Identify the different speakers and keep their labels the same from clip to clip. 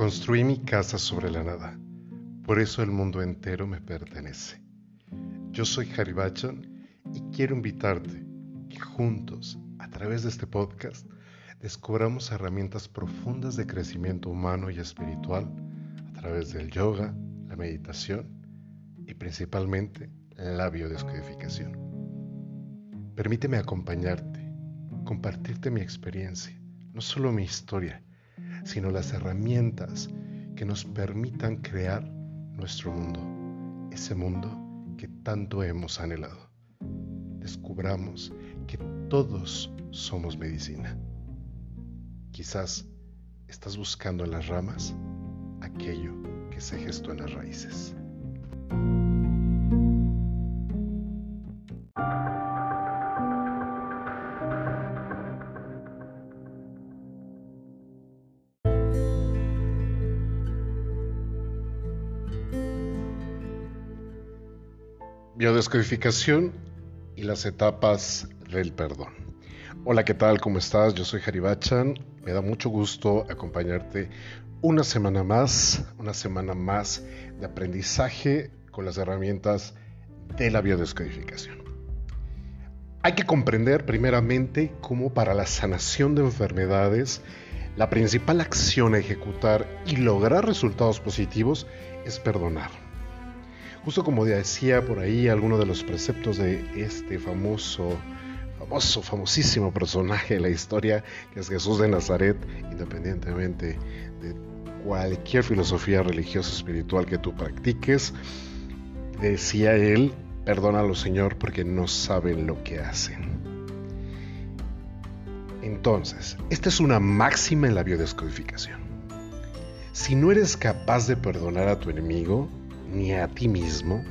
Speaker 1: Construí mi casa sobre la nada, por eso el mundo entero me pertenece. Yo soy Harry y quiero invitarte que juntos, a través de este podcast, descubramos herramientas profundas de crecimiento humano y espiritual a través del yoga, la meditación y principalmente la biodescodificación. Permíteme acompañarte, compartirte mi experiencia, no solo mi historia, sino las herramientas que nos permitan crear nuestro mundo, ese mundo que tanto hemos anhelado. Descubramos que todos somos medicina. Quizás estás buscando en las ramas aquello que se gestó en las raíces. Biodescodificación y las etapas del perdón. Hola, ¿qué tal? ¿Cómo estás? Yo soy Haribachan. Me da mucho gusto acompañarte una semana más, una semana más de aprendizaje con las herramientas de la biodescodificación. Hay que comprender primeramente cómo para la sanación de enfermedades la principal acción a ejecutar y lograr resultados positivos es perdonar Justo como decía por ahí alguno de los preceptos de este famoso, famoso, famosísimo personaje de la historia, que es Jesús de Nazaret, independientemente de cualquier filosofía religiosa espiritual que tú practiques, decía él, perdónalo Señor porque no saben lo que hacen. Entonces, esta es una máxima en la biodescodificación. Si no eres capaz de perdonar a tu enemigo, ni a ti mismo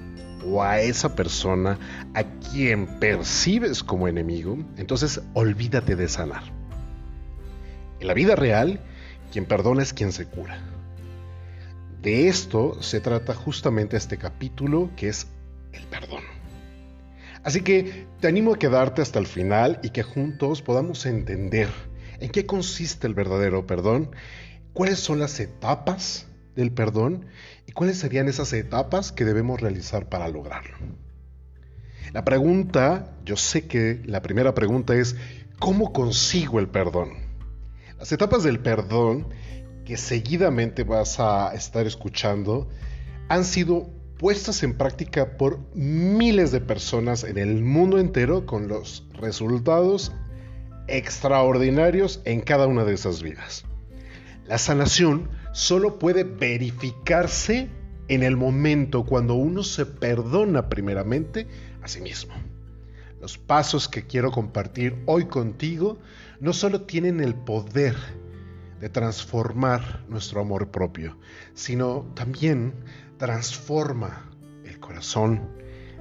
Speaker 1: o a esa persona a quien percibes como enemigo, entonces olvídate de sanar. En la vida real, quien perdona es quien se cura. De esto se trata justamente este capítulo que es el perdón. Así que te animo a quedarte hasta el final y que juntos podamos entender en qué consiste el verdadero perdón, cuáles son las etapas del perdón y cuáles serían esas etapas que debemos realizar para lograrlo. La pregunta, yo sé que la primera pregunta es, ¿cómo consigo el perdón? Las etapas del perdón que seguidamente vas a estar escuchando han sido puestas en práctica por miles de personas en el mundo entero con los resultados extraordinarios en cada una de esas vidas. La sanación solo puede verificarse en el momento cuando uno se perdona primeramente a sí mismo. Los pasos que quiero compartir hoy contigo no solo tienen el poder de transformar nuestro amor propio, sino también transforma el corazón,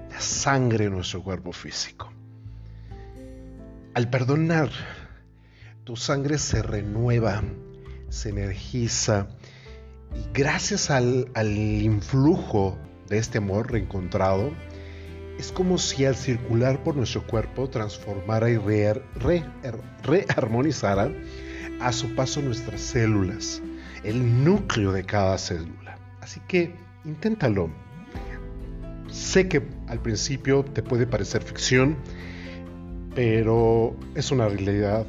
Speaker 1: la sangre de nuestro cuerpo físico. Al perdonar, tu sangre se renueva, se energiza y gracias al, influjo de este amor reencontrado, es como si al circular por nuestro cuerpo transformara y rearmonizara a su paso nuestras células, el núcleo de cada célula. Así que inténtalo. Sé que al principio te puede parecer ficción, pero es una realidad,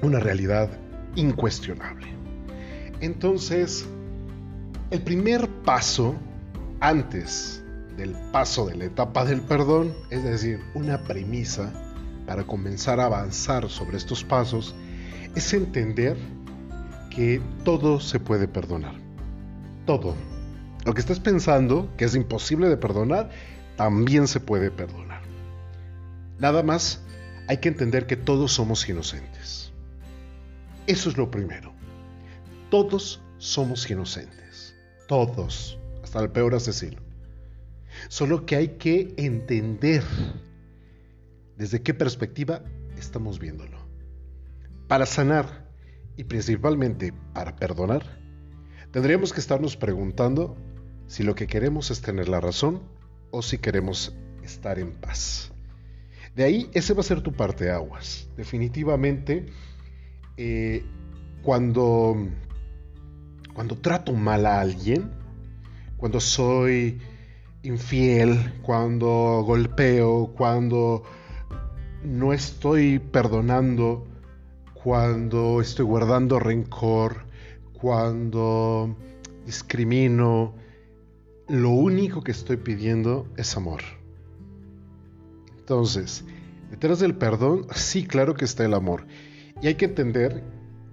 Speaker 1: una realidad incuestionable. Entonces, el primer paso antes del paso de la etapa del perdón, es decir, una premisa para comenzar a avanzar sobre estos pasos, es entender que todo se puede perdonar. Todo. Lo que estás pensando que es imposible de perdonar, también se puede perdonar. Nada más hay que entender que todos somos inocentes. Eso es lo primero. Todos somos inocentes. Todos. Hasta el peor asesino. Solo que hay que entender desde qué perspectiva estamos viéndolo. Para sanar y principalmente para perdonar, tendríamos que estarnos preguntando si lo que queremos es tener la razón o si queremos estar en paz. De ahí, ese va a ser tu parte aguas. Definitivamente, eh, cuando cuando trato mal a alguien, cuando soy infiel, cuando golpeo, cuando no estoy perdonando, cuando estoy guardando rencor, cuando discrimino, lo único que estoy pidiendo es amor. Entonces, detrás del perdón, sí, claro que está el amor. Y hay que entender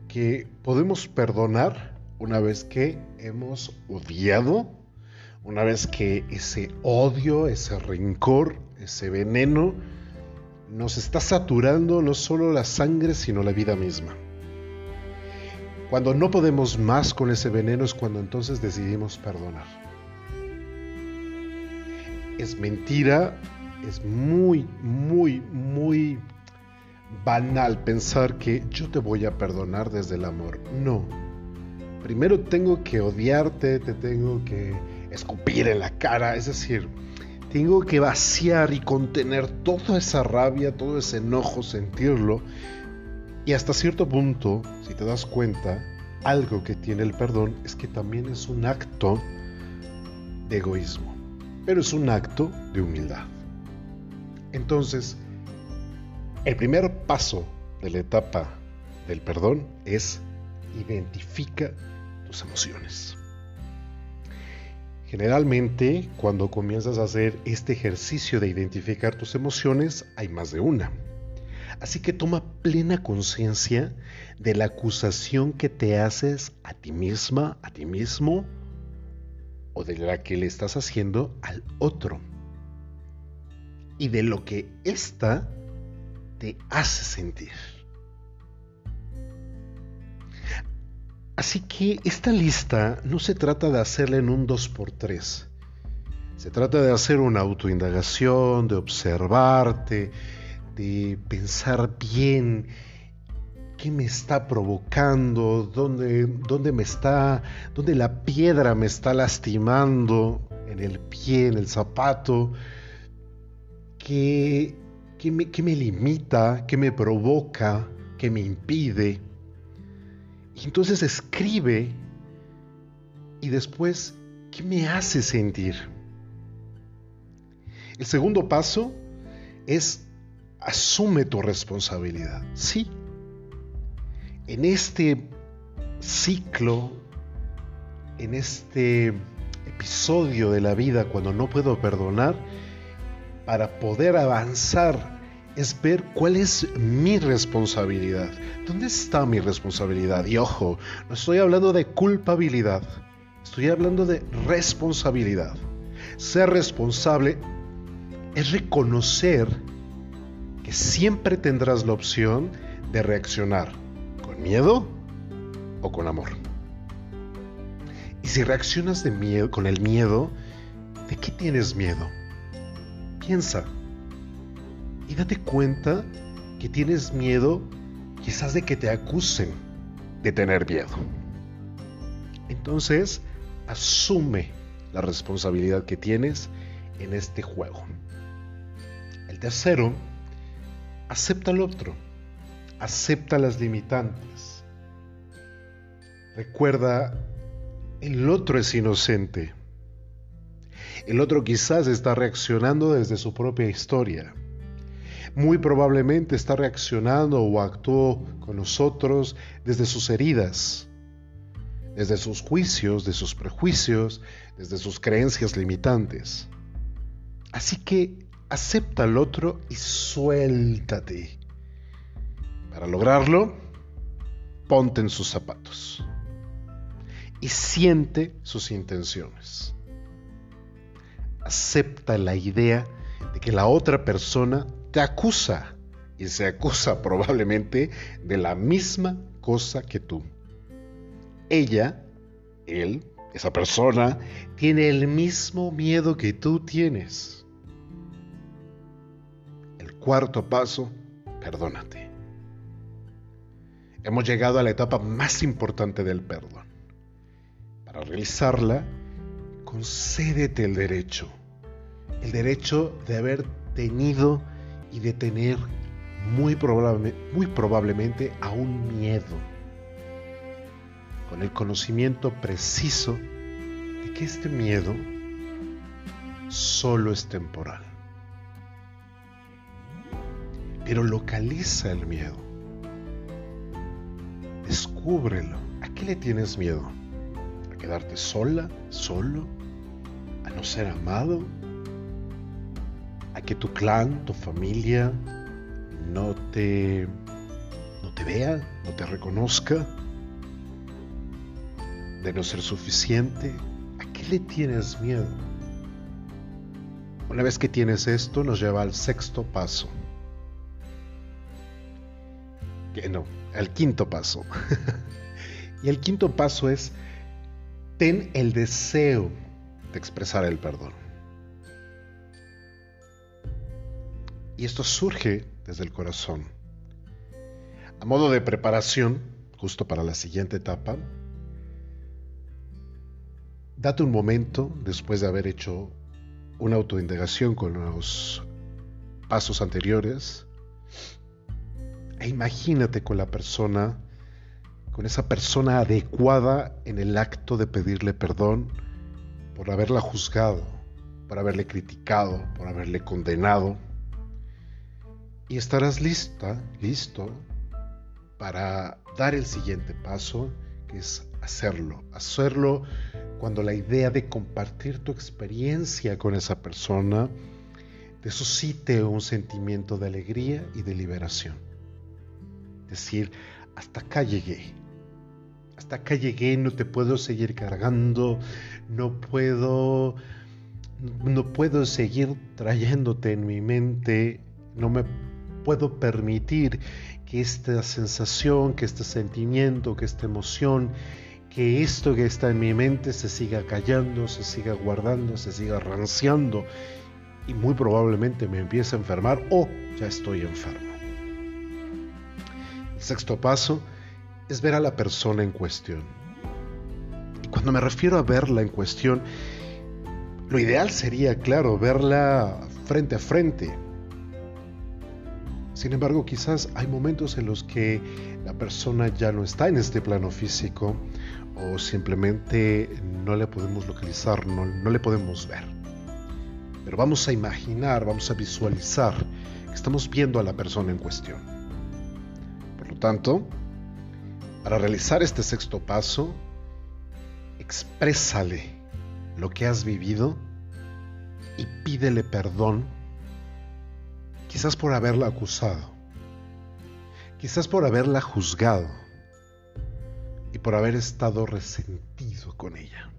Speaker 1: que podemos perdonar una vez que hemos odiado, una vez que ese odio, ese rencor, ese veneno nos está saturando no solo la sangre, sino la vida misma. Cuando no podemos más con ese veneno es cuando entonces decidimos perdonar. Es mentira, es muy, muy, muy banal pensar que yo te voy a perdonar desde el amor. No. Primero tengo que odiarte, te tengo que escupir en la cara, es decir, tengo que vaciar y contener toda esa rabia, todo ese enojo, sentirlo. Y hasta cierto punto, si te das cuenta, algo que tiene el perdón es que también es un acto de egoísmo, pero es un acto de humildad. Entonces, el primer paso de la etapa del perdón es identifica tus emociones. Generalmente, cuando comienzas a hacer este ejercicio de identificar tus emociones, hay más de una. Así que toma plena conciencia de la acusación que te haces a ti misma, a ti mismo, o de la que le estás haciendo al otro. Y de lo que ésta te hace sentir. Así que esta lista no se trata de hacerla en un 2x3. Se trata de hacer una autoindagación, de observarte, de pensar bien qué me está provocando, dónde, dónde me está, dónde la piedra me está lastimando en el pie, en el zapato, qué, ¿Qué me, limita? ¿Qué me provoca? ¿Qué me impide? Entonces escribe y después, ¿qué me hace sentir? El segundo paso es asume tu responsabilidad. Sí, en este ciclo, en este episodio de la vida cuando no puedo perdonar, para poder avanzar es ver cuál es mi responsabilidad. ¿Dónde está mi responsabilidad? Y ojo, no estoy hablando de culpabilidad, estoy hablando de responsabilidad. Ser responsable es reconocer que siempre tendrás la opción de reaccionar con miedo o con amor. Y si reaccionas de con el miedo, ¿de qué tienes miedo? Piensa y date cuenta que tienes miedo quizás de que te acusen de tener miedo. Entonces, asume la responsabilidad que tienes en este juego. El tercero, acepta al otro, acepta las limitantes. Recuerda, el otro es inocente. El otro quizás está reaccionando desde su propia historia. Muy probablemente está reaccionando o actuó con nosotros desde sus heridas, desde sus juicios, de sus prejuicios, desde sus creencias limitantes. Así que acepta al otro y suéltate. Para lograrlo, ponte en sus zapatos y siente sus intenciones acepta la idea de que la otra persona te acusa y se acusa probablemente de la misma cosa que tú. Ella, él, esa persona, tiene el mismo miedo que tú tienes. El cuarto paso, perdónate. Hemos llegado a la etapa más importante del perdón. Para realizarla, concédete el derecho, el derecho de haber tenido y de tener muy, muy probablemente aún miedo. con el conocimiento preciso de que este miedo solo es temporal. Pero localiza el miedo. Descúbrelo. ¿A qué le tienes miedo? ¿A quedarte sola, solo? ¿A no ser amado? ¿A que tu clan, tu familia no te no te vea, no te reconozca? ¿De no ser suficiente? ¿A qué le tienes miedo? Una vez que tienes esto, nos lleva al sexto paso. Que no, al quinto paso. y el quinto paso es, ten el deseo de expresar el perdón. Y esto surge desde el corazón. A modo de preparación, justo para la siguiente etapa, date un momento después de haber hecho una autoindagación con los pasos anteriores e imagínate con la persona, con esa persona adecuada en el acto de pedirle perdón por haberla juzgado, por haberle criticado, por haberle condenado. Y estarás lista, listo, para dar el siguiente paso, que es hacerlo. Hacerlo cuando la idea de compartir tu experiencia con esa persona te suscite un sentimiento de alegría y de liberación. Decir, hasta acá llegué. Hasta acá llegué, no te puedo seguir cargando, no puedo no puedo seguir trayéndote en mi mente, no me puedo permitir que esta sensación, que este sentimiento, que esta emoción que esto que está en mi mente se siga callando, se siga guardando, se siga ranciando y muy probablemente me empiece a enfermar o ya estoy enfermo. El sexto paso es ver a la persona en cuestión. Cuando me refiero a verla en cuestión, lo ideal sería, claro, verla frente a frente. Sin embargo, quizás hay momentos en los que la persona ya no está en este plano físico o simplemente no le podemos localizar, no, no le podemos ver. Pero vamos a imaginar, vamos a visualizar que estamos viendo a la persona en cuestión. Por lo tanto, para realizar este sexto paso, exprésale lo que has vivido y pídele perdón, quizás por haberla acusado, quizás por haberla juzgado, y por haber estado resentido con ella.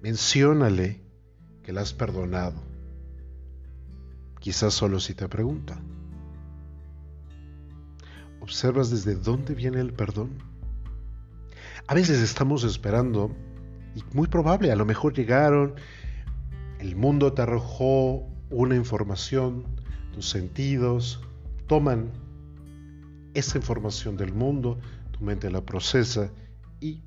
Speaker 1: Menciónale que la has perdonado, quizás solo si te pregunta. ¿Observas desde dónde viene el perdón? A veces estamos esperando, y muy probable, a lo mejor llegaron, el mundo te arrojó una información, tus sentidos toman esa información del mundo, tu mente la procesa y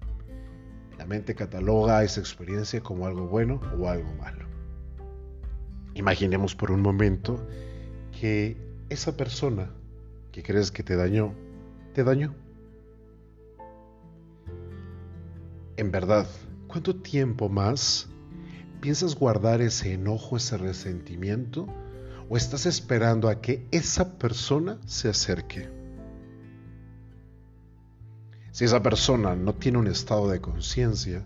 Speaker 1: la mente cataloga esa experiencia como algo bueno o algo malo. Imaginemos por un momento que esa persona que crees que te dañó, te dañó. En verdad, ¿cuánto tiempo más piensas guardar ese enojo, ese resentimiento? ¿O estás esperando a que esa persona se acerque? Si esa persona no tiene un estado de conciencia,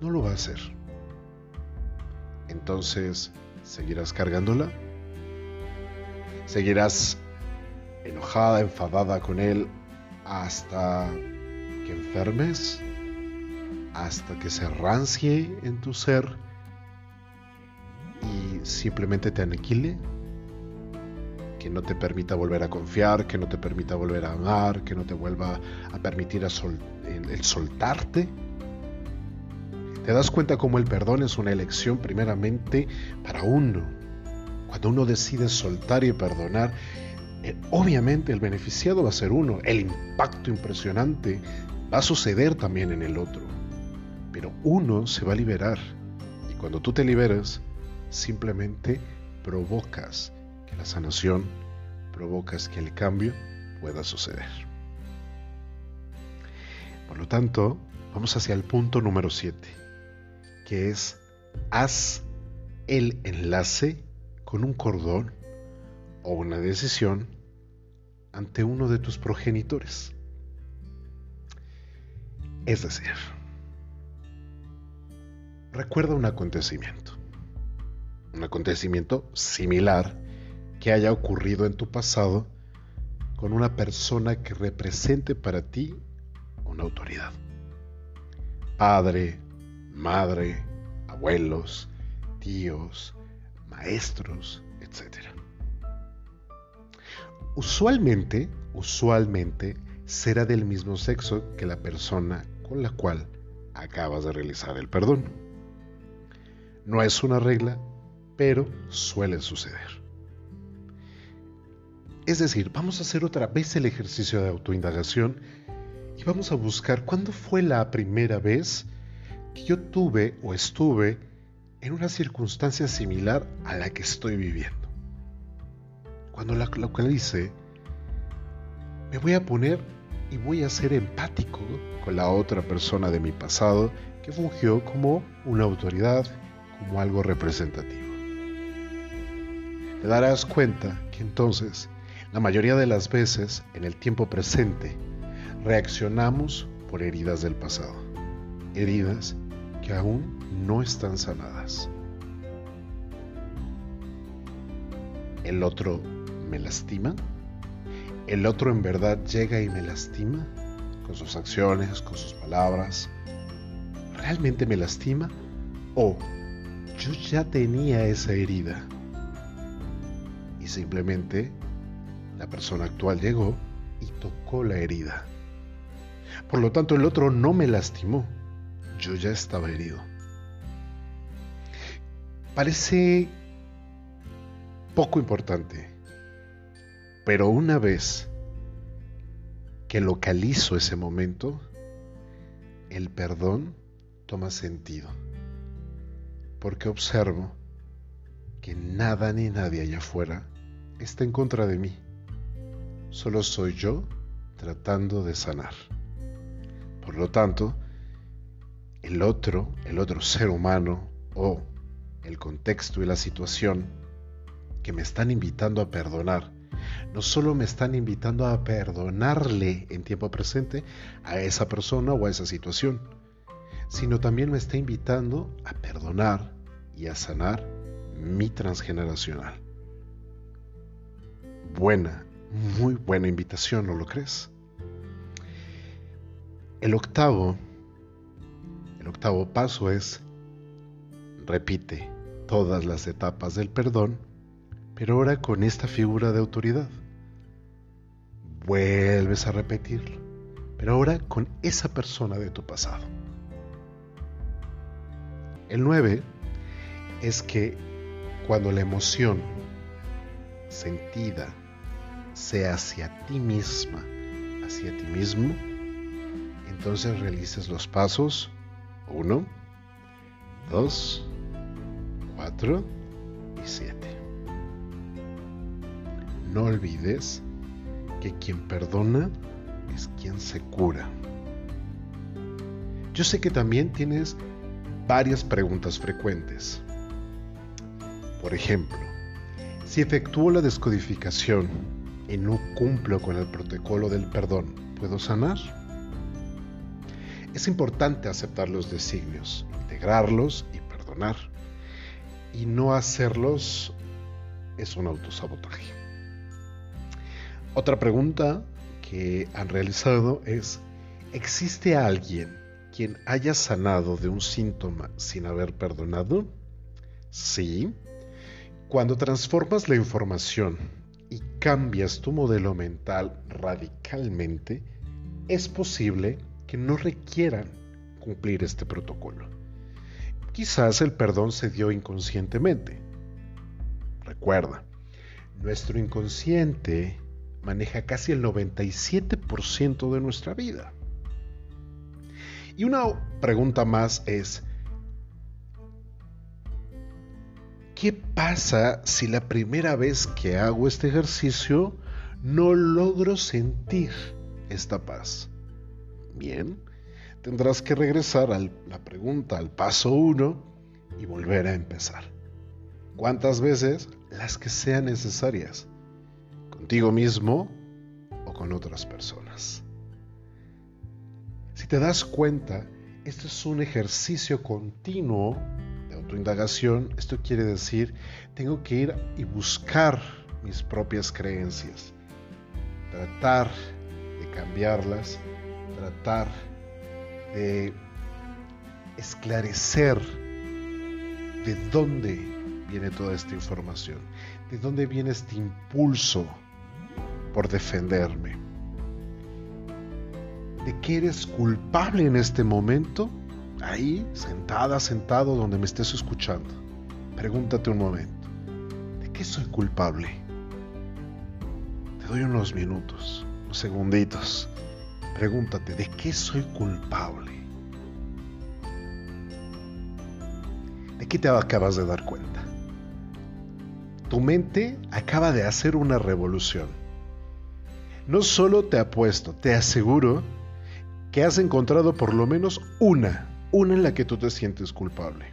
Speaker 1: no lo va a hacer. Entonces, ¿seguirás cargándola? ¿Seguirás enojada, enfadada con él hasta que enfermes? ¿Hasta que se rancie en tu ser y simplemente te aniquile? que no te permita volver a confiar, que no te permita volver a amar, que no te vuelva a permitir el, soltarte. Te das cuenta cómo el perdón es una elección primeramente para uno. Cuando uno decide soltar y perdonar, eh, obviamente el beneficiado va a ser uno. El impacto impresionante va a suceder también en el otro. Pero uno se va a liberar. Y cuando tú te liberas, simplemente provocas que la sanación provocas que el cambio pueda suceder. Por lo tanto, vamos hacia el punto número 7, que es haz el enlace con un cordón o una decisión ante uno de tus progenitores. Es decir, recuerda un acontecimiento, un acontecimiento similar que haya ocurrido en tu pasado con una persona que represente para ti una autoridad. Padre, madre, abuelos, tíos, maestros, etc. Usualmente, usualmente será del mismo sexo que la persona con la cual acabas de realizar el perdón. No es una regla, pero suele suceder. Es decir, vamos a hacer otra vez el ejercicio de autoindagación y vamos a buscar cuándo fue la primera vez que yo tuve o estuve en una circunstancia similar a la que estoy viviendo. Cuando la localice, me voy a poner y voy a ser empático con la otra persona de mi pasado que fungió como una autoridad, como algo representativo. Te darás cuenta que entonces la mayoría de las veces, en el tiempo presente, reaccionamos por heridas del pasado, heridas que aún no están sanadas. ¿El otro me lastima? ¿El otro en verdad llega y me lastima? Con sus acciones, con sus palabras. ¿Realmente me lastima? ¿O yo ya tenía esa herida? Y simplemente la persona actual llegó y tocó la herida. Por lo tanto, el otro no me lastimó. Yo ya estaba herido. Parece poco importante, pero una vez que localizo ese momento, el perdón toma sentido, porque observo que nada ni nadie allá afuera está en contra de mí solo soy yo tratando de sanar. Por lo tanto, el otro, el otro ser humano o el contexto y la situación que me están invitando a perdonar, no solo me están invitando a perdonarle en tiempo presente a esa persona o a esa situación, sino también me está invitando a perdonar y a sanar mi transgeneracional. Buena muy buena invitación, ¿no lo crees? El octavo, el octavo paso es, repite todas las etapas del perdón, pero ahora con esta figura de autoridad. Vuelves a repetirlo, pero ahora con esa persona de tu pasado. El nueve es que cuando la emoción sentida sea hacia ti misma, hacia ti mismo, entonces realices los pasos 1, 2, 4 y 7. No olvides que quien perdona es quien se cura. Yo sé que también tienes varias preguntas frecuentes. Por ejemplo, si efectúo la descodificación y no cumplo con el protocolo del perdón, ¿puedo sanar? Es importante aceptar los designios, integrarlos y perdonar. Y no hacerlos es un autosabotaje. Otra pregunta que han realizado es, ¿existe alguien quien haya sanado de un síntoma sin haber perdonado? Sí. Cuando transformas la información y cambias tu modelo mental radicalmente, es posible que no requieran cumplir este protocolo. Quizás el perdón se dio inconscientemente. Recuerda, nuestro inconsciente maneja casi el 97% de nuestra vida. Y una pregunta más es, ¿Qué pasa si la primera vez que hago este ejercicio no logro sentir esta paz? Bien, tendrás que regresar a la pregunta, al paso uno y volver a empezar. ¿Cuántas veces? Las que sean necesarias. Contigo mismo o con otras personas. Te das cuenta, esto es un ejercicio continuo de autoindagación. Esto quiere decir, tengo que ir y buscar mis propias creencias, tratar de cambiarlas, tratar de esclarecer de dónde viene toda esta información, de dónde viene este impulso por defenderme, de que eres culpable en este momento, ahí, sentada, sentado, donde me estés escuchando. Pregúntate un momento, ¿de qué soy culpable? Te doy unos minutos, unos segunditos Pregúntate, ¿de qué soy culpable? ¿De qué te acabas de dar cuenta? Tu mente acaba de hacer una revolución. No solo te apuesto, te aseguro que has encontrado por lo menos una, una en la que tú te sientes culpable.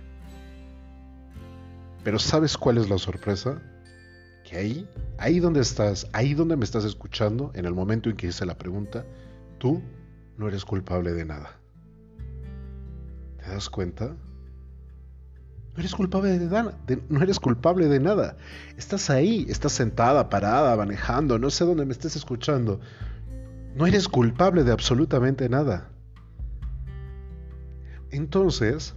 Speaker 1: Pero ¿sabes cuál es la sorpresa? Que ahí, ahí donde estás, ahí donde me estás escuchando, en el momento en que hice la pregunta, Tú no eres culpable de nada. ¿Te das cuenta? No eres culpable de nada, no eres culpable de nada. Estás ahí, estás sentada, parada, manejando, no sé dónde me estés escuchando. No eres culpable de absolutamente nada. Entonces,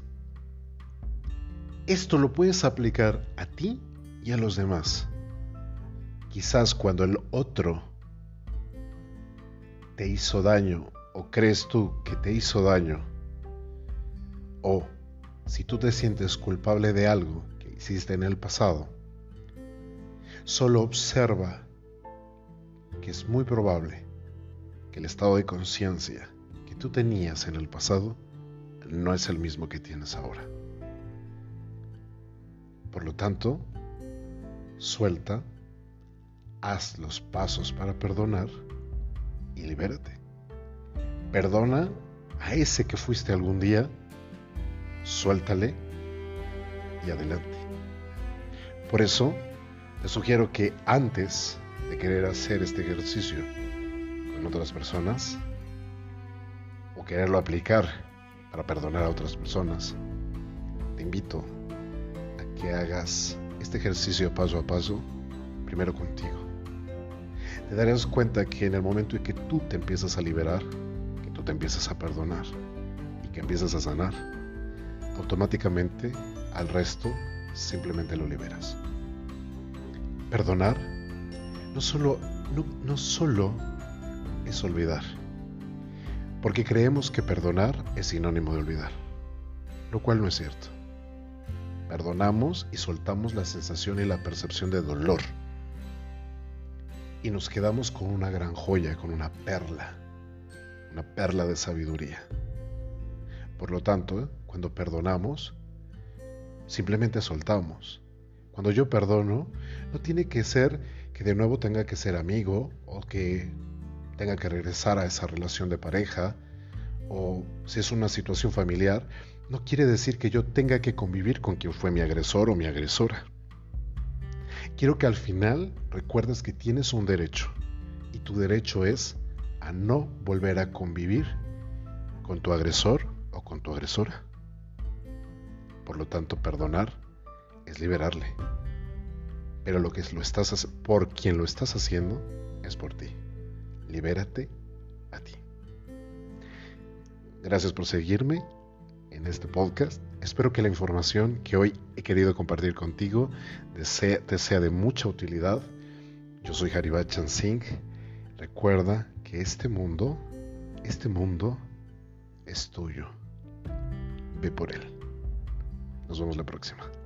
Speaker 1: esto lo puedes aplicar a ti y a los demás. Quizás cuando el otro te hizo daño o crees tú que te hizo daño o si tú te sientes culpable de algo que hiciste en el pasado, solo observa que es muy probable el estado de conciencia que tú tenías en el pasado no es el mismo que tienes ahora. Por lo tanto, suelta, haz los pasos para perdonar y libérate. Perdona a ese que fuiste algún día, suéltale y adelante. Por eso, te sugiero que antes de querer hacer este ejercicio otras personas, o quererlo aplicar para perdonar a otras personas, te invito a que hagas este ejercicio paso a paso, primero contigo te darás cuenta que en el momento en que tú te empiezas a liberar, que tú te empiezas a perdonar y que empiezas a sanar, automáticamente al resto simplemente lo liberas. Perdonar no solo, no, no solo es olvidar, porque creemos que perdonar es sinónimo de olvidar, lo cual no es cierto. Perdonamos y soltamos la sensación y la percepción de dolor y nos quedamos con una gran joya, con una perla, una perla de sabiduría. Por lo tanto, cuando perdonamos, simplemente soltamos. Cuando yo perdono, no tiene que ser que de nuevo tenga que ser amigo o que tenga que regresar a esa relación de pareja o si es una situación familiar, no quiere decir que yo tenga que convivir con quien fue mi agresor o mi agresora. Quiero que al final recuerdes que tienes un derecho y tu derecho es a no volver a convivir con tu agresor o con tu agresora. Por lo tanto, perdonar es liberarle. Pero lo que lo estás por quien lo estás haciendo es por ti. Libérate a ti. Gracias por seguirme en este podcast. Espero que la información que hoy he querido compartir contigo te sea de mucha utilidad. Yo soy Haribachan Singh. Recuerda que este mundo, este mundo es tuyo. Ve por él. Nos vemos la próxima.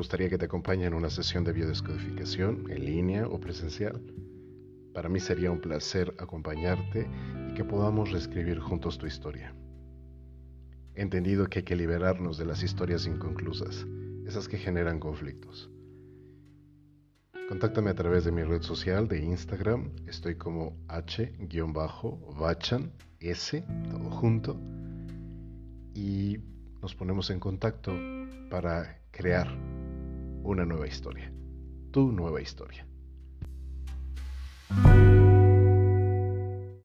Speaker 1: Gustaría que te acompañe en una sesión de biodescodificación en línea o presencial? Para mí sería un placer acompañarte y que podamos reescribir juntos tu historia. He entendido que hay que liberarnos de las historias inconclusas, esas que generan conflictos. Contáctame a través de mi red social de Instagram, estoy como h-bachan, s, todo junto, y nos ponemos en contacto para crear una nueva historia, tu nueva historia.